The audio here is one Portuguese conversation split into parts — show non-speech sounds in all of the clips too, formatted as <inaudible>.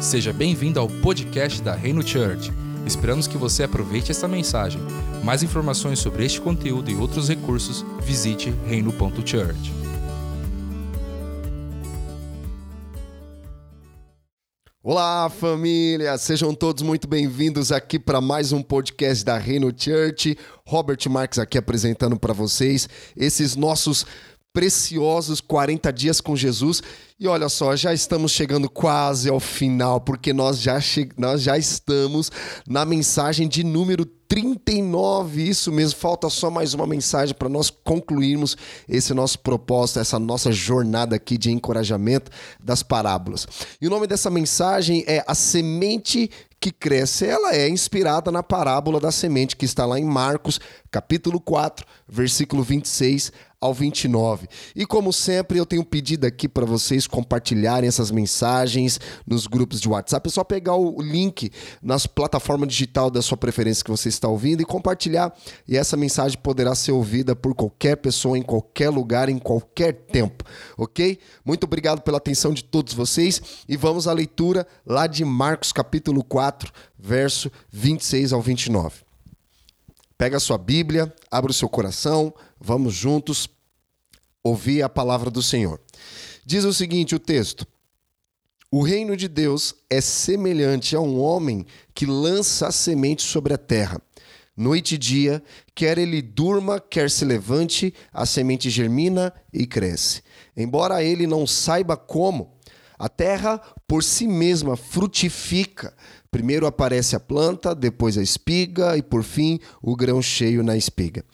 Seja bem-vindo ao podcast da Reino Church. Esperamos que você aproveite esta mensagem. Mais informações sobre este conteúdo e outros recursos, visite reino.church. Olá, família! Sejam todos muito bem-vindos aqui para mais um podcast da Reino Church. Robert Marques aqui apresentando para vocês esses nossos preciosos 40 dias com Jesus. E olha só, já estamos chegando quase ao final, porque nós já, nós já estamos na mensagem de número 39. Isso mesmo, falta só mais uma mensagem para nós concluirmos esse nosso propósito, essa nossa jornada aqui de encorajamento das parábolas. E o nome dessa mensagem é A Semente que Cresce. Ela é inspirada na parábola da semente que está lá em Marcos, capítulo 4, versículo 26 ao 29. E como sempre, eu tenho pedido aqui para vocês compartilharem essas mensagens nos grupos de WhatsApp. É só pegar o link nas plataformas digital da sua preferência que você está ouvindo e compartilhar. E essa mensagem poderá ser ouvida por qualquer pessoa, em qualquer lugar, em qualquer tempo. Ok? Muito obrigado pela atenção de todos vocês. E vamos à leitura lá de Marcos, capítulo 4, verso 26 ao 29. Pega a sua Bíblia, abre o seu coração, vamos juntos ouvir a palavra do Senhor. Diz o seguinte: o texto. O reino de Deus é semelhante a um homem que lança a semente sobre a terra. Noite e dia, quer ele durma, quer se levante, a semente germina e cresce. Embora ele não saiba como, a terra por si mesma frutifica. Primeiro aparece a planta, depois a espiga e por fim o grão cheio na espiga.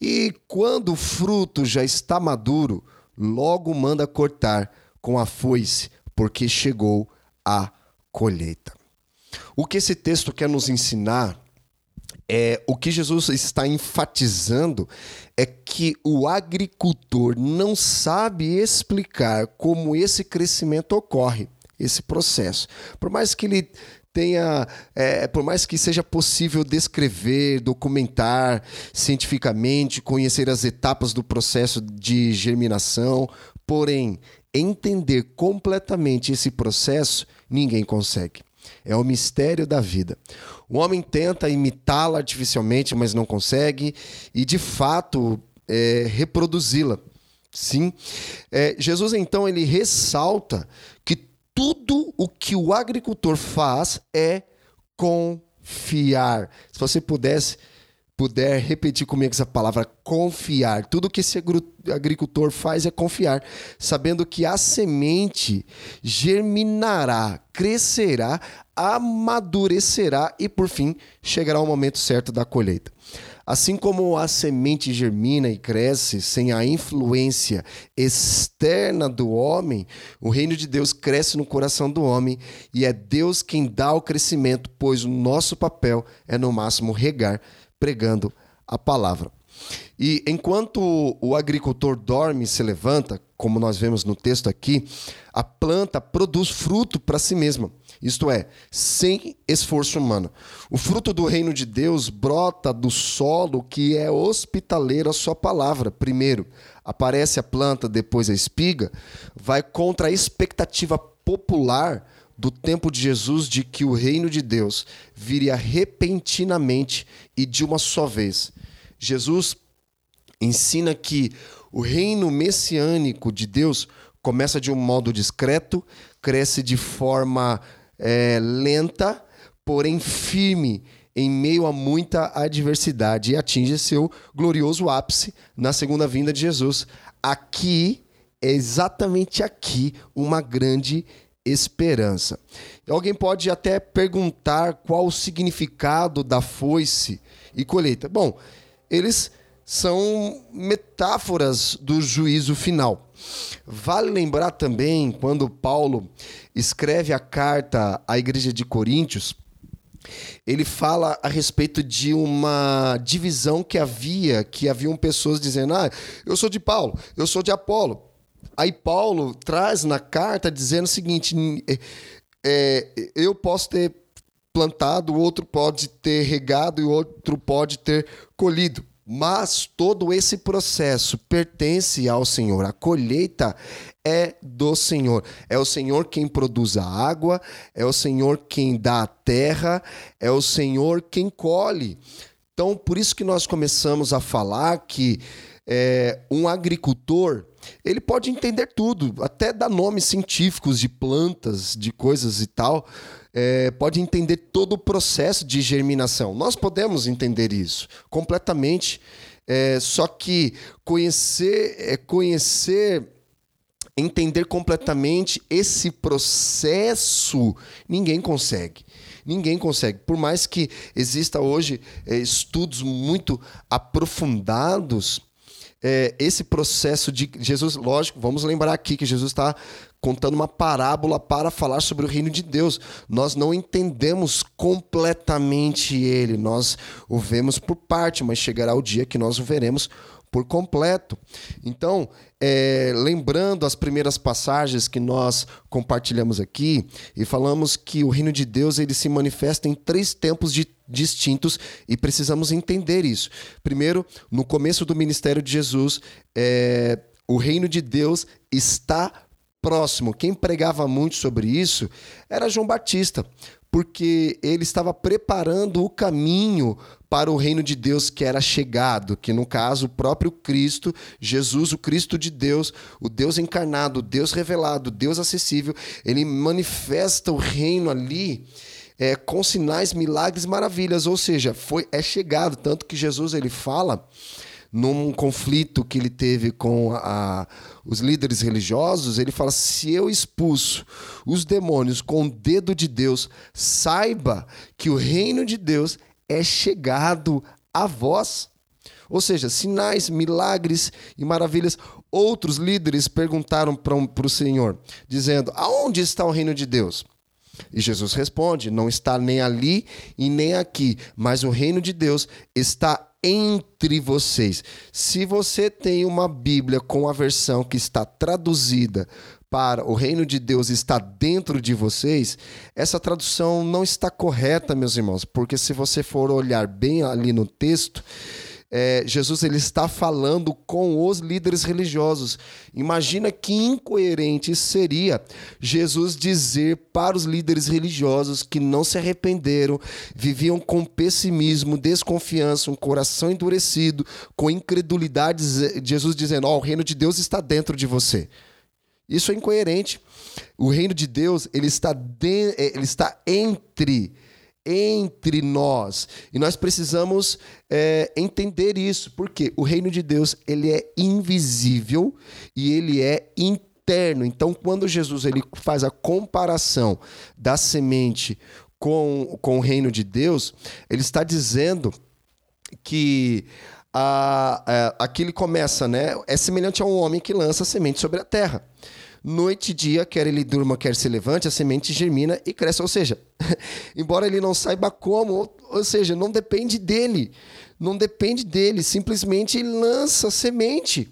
E quando o fruto já está maduro, logo manda cortar com a foice, porque chegou a colheita. O que esse texto quer nos ensinar é o que Jesus está enfatizando é que o agricultor não sabe explicar como esse crescimento ocorre, esse processo. Por mais que ele tenha, é, por mais que seja possível descrever, documentar cientificamente, conhecer as etapas do processo de germinação, porém, entender completamente esse processo, ninguém consegue. É o mistério da vida. O homem tenta imitá-la artificialmente, mas não consegue, e de fato é, reproduzi-la. Sim. É, Jesus então ele ressalta que tudo o que o agricultor faz é confiar. Se você pudesse puder repetir comigo essa palavra confiar. Tudo que esse agricultor faz é confiar, sabendo que a semente germinará, crescerá, amadurecerá e por fim chegará o momento certo da colheita. Assim como a semente germina e cresce sem a influência externa do homem, o reino de Deus cresce no coração do homem e é Deus quem dá o crescimento, pois o nosso papel é no máximo regar, pregando a palavra. E enquanto o agricultor dorme e se levanta, como nós vemos no texto aqui, a planta produz fruto para si mesma isto é, sem esforço humano. O fruto do reino de Deus brota do solo que é hospitaleiro à sua palavra. Primeiro, aparece a planta, depois a espiga, vai contra a expectativa popular do tempo de Jesus de que o reino de Deus viria repentinamente e de uma só vez. Jesus ensina que o reino messiânico de Deus começa de um modo discreto, cresce de forma é, lenta, porém firme em meio a muita adversidade e atinge seu glorioso ápice na segunda vinda de Jesus. Aqui, é exatamente aqui, uma grande esperança. Alguém pode até perguntar qual o significado da foice e colheita. Bom, eles são metáforas do juízo final. Vale lembrar também quando Paulo escreve a carta à igreja de Coríntios, ele fala a respeito de uma divisão que havia, que haviam pessoas dizendo: "Ah, eu sou de Paulo, eu sou de Apolo". Aí Paulo traz na carta dizendo o seguinte: é, eu posso ter plantado, o outro pode ter regado e o outro pode ter colhido. Mas todo esse processo pertence ao Senhor. A colheita é do Senhor. É o Senhor quem produz a água, é o Senhor quem dá a terra, é o Senhor quem colhe. Então, por isso que nós começamos a falar que é, um agricultor ele pode entender tudo, até dar nomes científicos de plantas, de coisas e tal. É, pode entender todo o processo de germinação. Nós podemos entender isso completamente. É, só que conhecer, é, conhecer, entender completamente esse processo, ninguém consegue. Ninguém consegue. Por mais que exista hoje é, estudos muito aprofundados, é, esse processo de Jesus, lógico, vamos lembrar aqui que Jesus está contando uma parábola para falar sobre o reino de Deus. Nós não entendemos completamente ele, nós o vemos por parte, mas chegará o dia que nós o veremos por completo. Então, é, lembrando as primeiras passagens que nós compartilhamos aqui e falamos que o reino de Deus ele se manifesta em três tempos de, distintos e precisamos entender isso. Primeiro, no começo do ministério de Jesus, é, o reino de Deus está próximo. Quem pregava muito sobre isso era João Batista, porque ele estava preparando o caminho para o reino de Deus que era chegado, que no caso o próprio Cristo, Jesus, o Cristo de Deus, o Deus encarnado, o Deus revelado, o Deus acessível, ele manifesta o reino ali é, com sinais, milagres, maravilhas, ou seja, foi é chegado tanto que Jesus ele fala num conflito que ele teve com a, os líderes religiosos, ele fala: se eu expulso os demônios com o dedo de Deus, saiba que o reino de Deus é chegado a vós. Ou seja, sinais, milagres e maravilhas. Outros líderes perguntaram para o Senhor, dizendo: Aonde está o reino de Deus? E Jesus responde: Não está nem ali e nem aqui, mas o reino de Deus está entre vocês. Se você tem uma Bíblia com a versão que está traduzida para o reino de Deus está dentro de vocês, essa tradução não está correta, meus irmãos, porque se você for olhar bem ali no texto, é, Jesus ele está falando com os líderes religiosos. Imagina que incoerente seria Jesus dizer para os líderes religiosos que não se arrependeram, viviam com pessimismo, desconfiança, um coração endurecido, com incredulidade, Jesus dizendo: oh, o reino de Deus está dentro de você. Isso é incoerente. O reino de Deus ele está, de, é, ele está entre entre nós. E nós precisamos é, entender isso, porque o reino de Deus ele é invisível e ele é interno. Então, quando Jesus ele faz a comparação da semente com, com o reino de Deus, ele está dizendo que a, a, aqui ele começa, né? É semelhante a um homem que lança semente sobre a terra noite e dia, quer ele durma, quer se levante, a semente germina e cresce. Ou seja, <laughs> embora ele não saiba como, ou, seja, não depende dele. Não depende dele, simplesmente lança semente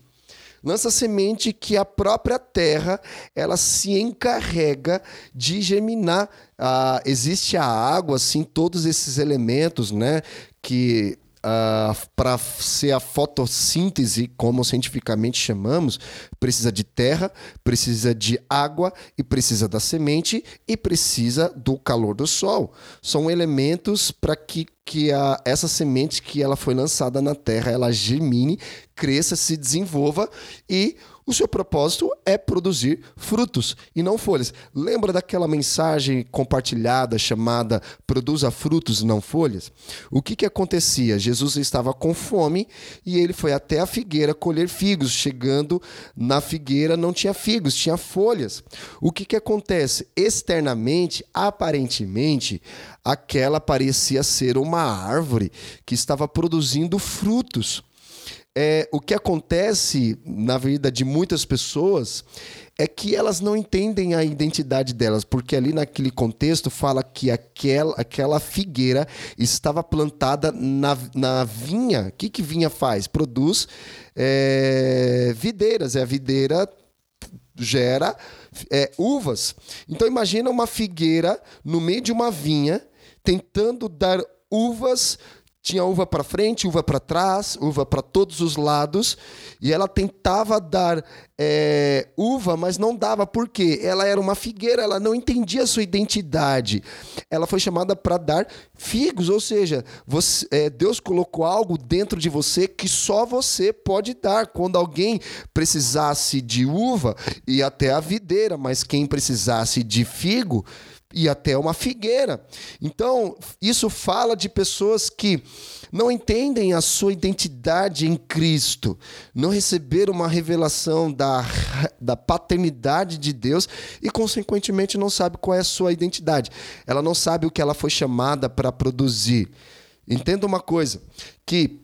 lança semente que a própria terra ela se encarrega de germinar. Ah, existe a água, assim, todos esses elementos, né, que uh, para ser a fotossíntese, como cientificamente chamamos, precisa de terra, precisa de água e precisa da semente e precisa do calor do sol. São elementos para que que a, essa semente que ela foi lançada na terra, ela germine, cresça, se desenvolva e o seu propósito é produzir frutos e não folhas. Lembra daquela mensagem compartilhada chamada Produza frutos, não folhas? O que, que acontecia? Jesus estava com fome e ele foi até a figueira colher figos. Chegando na figueira, não tinha figos, tinha folhas. O que, que acontece? Externamente, aparentemente, aquela parecia ser uma árvore que estava produzindo frutos é, o que acontece na vida de muitas pessoas é que elas não entendem a identidade delas, porque ali naquele contexto fala que aquela, aquela figueira estava plantada na, na vinha. O que, que vinha faz? Produz é, videiras. É a videira gera é, uvas. Então imagina uma figueira no meio de uma vinha tentando dar uvas tinha uva para frente, uva para trás, uva para todos os lados, e ela tentava dar é, uva, mas não dava, por quê? Ela era uma figueira, ela não entendia a sua identidade. Ela foi chamada para dar figos, ou seja, você, é, Deus colocou algo dentro de você que só você pode dar. Quando alguém precisasse de uva, ia até a videira, mas quem precisasse de figo, e até uma figueira. Então, isso fala de pessoas que não entendem a sua identidade em Cristo, não receberam uma revelação da, da paternidade de Deus e, consequentemente, não sabe qual é a sua identidade. Ela não sabe o que ela foi chamada para produzir. Entenda uma coisa, que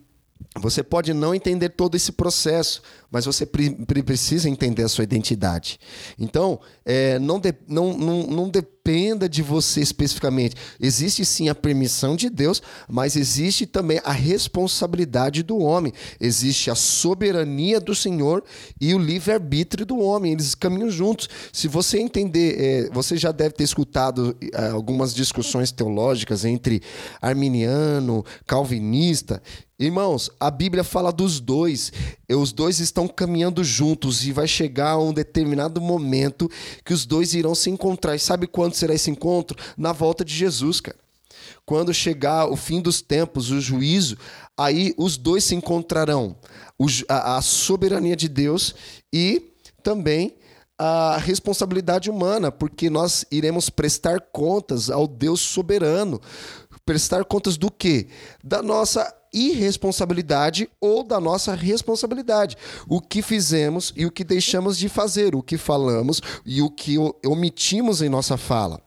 você pode não entender todo esse processo, mas você precisa entender a sua identidade. Então, é, não, de, não, não, não dependa de você especificamente. Existe sim a permissão de Deus, mas existe também a responsabilidade do homem. Existe a soberania do Senhor e o livre-arbítrio do homem. Eles caminham juntos. Se você entender, é, você já deve ter escutado é, algumas discussões teológicas entre arminiano, calvinista. Irmãos, a Bíblia fala dos dois. Os dois estão caminhando juntos e vai chegar um determinado momento que os dois irão se encontrar. E sabe quando será esse encontro? Na volta de Jesus, cara. Quando chegar o fim dos tempos, o juízo, aí os dois se encontrarão. a soberania de Deus e também a responsabilidade humana, porque nós iremos prestar contas ao Deus soberano. Prestar contas do quê? Da nossa irresponsabilidade ou da nossa responsabilidade. O que fizemos e o que deixamos de fazer, o que falamos e o que omitimos em nossa fala.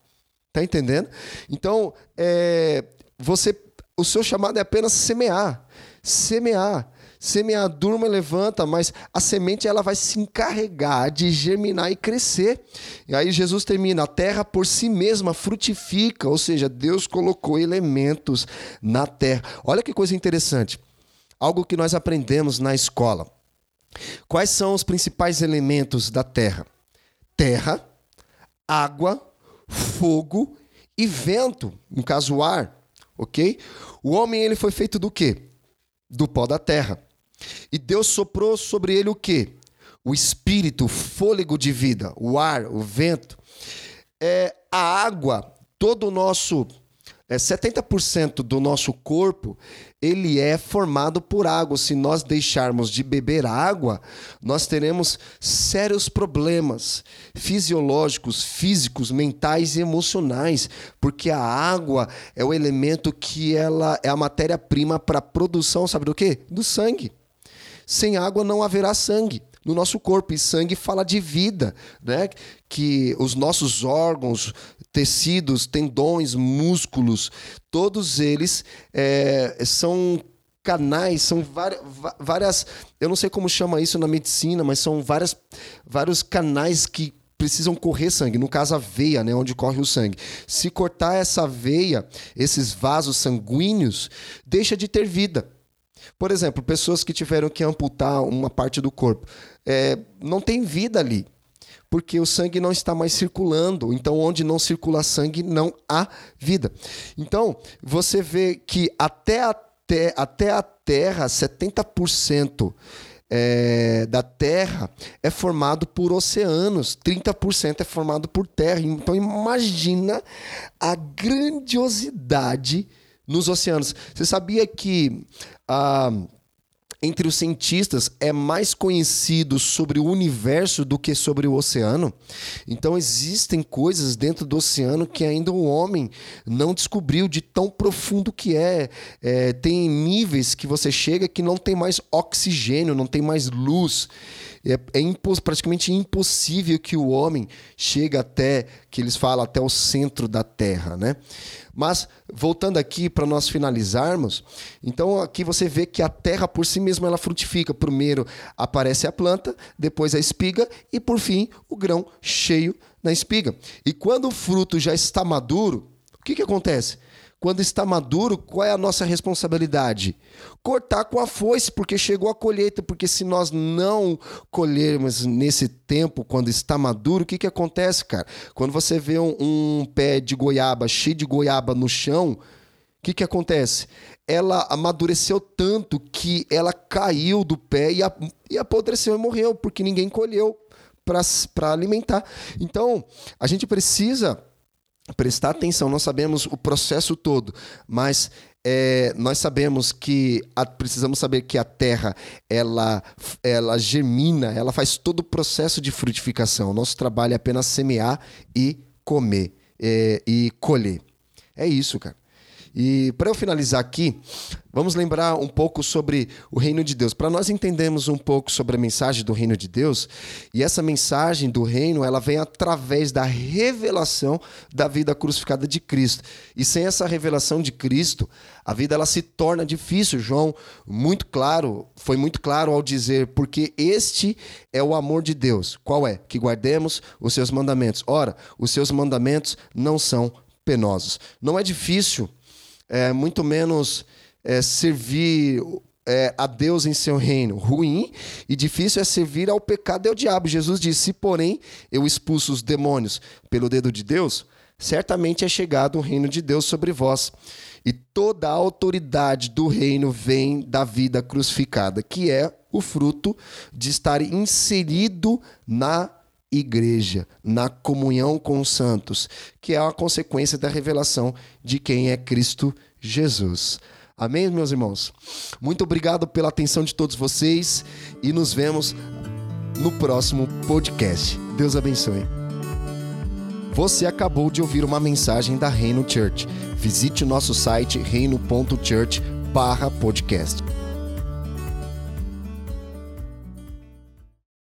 Tá entendendo? Então, é, você, o seu chamado é apenas semear. Semear semear, durma, levanta, mas a semente ela vai se encarregar de germinar e crescer. E aí Jesus termina: a terra por si mesma frutifica, ou seja, Deus colocou elementos na terra. Olha que coisa interessante. Algo que nós aprendemos na escola. Quais são os principais elementos da terra? Terra, água, fogo e vento, no caso o ar, ok? O homem ele foi feito do quê? Do pó da terra. E Deus soprou sobre ele o quê? O espírito, o fôlego de vida, o ar, o vento. É, a água, todo o nosso é, 70% do nosso corpo ele é formado por água. Se nós deixarmos de beber água, nós teremos sérios problemas fisiológicos, físicos, mentais e emocionais, porque a água é o elemento que ela é a matéria-prima para a produção, sabe do quê? Do sangue. Sem água não haverá sangue no nosso corpo. E sangue fala de vida, né? Que os nossos órgãos, tecidos, tendões, músculos, todos eles é, são canais, são várias, várias, eu não sei como chama isso na medicina, mas são várias, vários canais que precisam correr sangue, no caso a veia, né, onde corre o sangue. Se cortar essa veia, esses vasos sanguíneos, deixa de ter vida. Por exemplo, pessoas que tiveram que amputar uma parte do corpo. É, não tem vida ali, porque o sangue não está mais circulando. Então, onde não circula sangue, não há vida. Então, você vê que até a, te até a Terra, 70%. É, da Terra é formado por oceanos, 30% é formado por terra. Então imagina a grandiosidade nos oceanos. Você sabia que ah, entre os cientistas é mais conhecido sobre o universo do que sobre o oceano? Então existem coisas dentro do oceano que ainda o homem não descobriu de tão profundo que é. é tem níveis que você chega que não tem mais oxigênio, não tem mais luz. É, é impos, praticamente impossível que o homem chegue até, que eles falam, até o centro da Terra, né? Mas, voltando aqui para nós finalizarmos, então aqui você vê que a terra por si mesma ela frutifica. Primeiro aparece a planta, depois a espiga e, por fim, o grão cheio na espiga. E quando o fruto já está maduro, o que, que acontece? Quando está maduro, qual é a nossa responsabilidade? Cortar com a foice, porque chegou a colheita. Porque se nós não colhermos nesse tempo, quando está maduro, o que, que acontece, cara? Quando você vê um, um pé de goiaba cheio de goiaba no chão, o que, que acontece? Ela amadureceu tanto que ela caiu do pé e, a, e apodreceu e morreu, porque ninguém colheu para alimentar. Então, a gente precisa prestar atenção. Nós sabemos o processo todo, mas é, nós sabemos que a, precisamos saber que a terra ela, ela germina, ela faz todo o processo de frutificação. Nosso trabalho é apenas semear e comer é, e colher. É isso, cara. E para eu finalizar aqui, vamos lembrar um pouco sobre o reino de Deus. Para nós entendermos um pouco sobre a mensagem do reino de Deus, e essa mensagem do reino, ela vem através da revelação da vida crucificada de Cristo. E sem essa revelação de Cristo, a vida ela se torna difícil. João, muito claro, foi muito claro ao dizer, porque este é o amor de Deus. Qual é? Que guardemos os seus mandamentos. Ora, os seus mandamentos não são penosos. Não é difícil é, muito menos é, servir é, a Deus em seu reino. Ruim e difícil é servir ao pecado e ao diabo. Jesus disse: Se, porém, eu expulso os demônios pelo dedo de Deus, certamente é chegado o reino de Deus sobre vós. E toda a autoridade do reino vem da vida crucificada, que é o fruto de estar inserido na igreja, na comunhão com os santos, que é a consequência da revelação de quem é Cristo Jesus. Amém, meus irmãos? Muito obrigado pela atenção de todos vocês e nos vemos no próximo podcast. Deus abençoe. Você acabou de ouvir uma mensagem da Reino Church. Visite o nosso site reino.church/podcast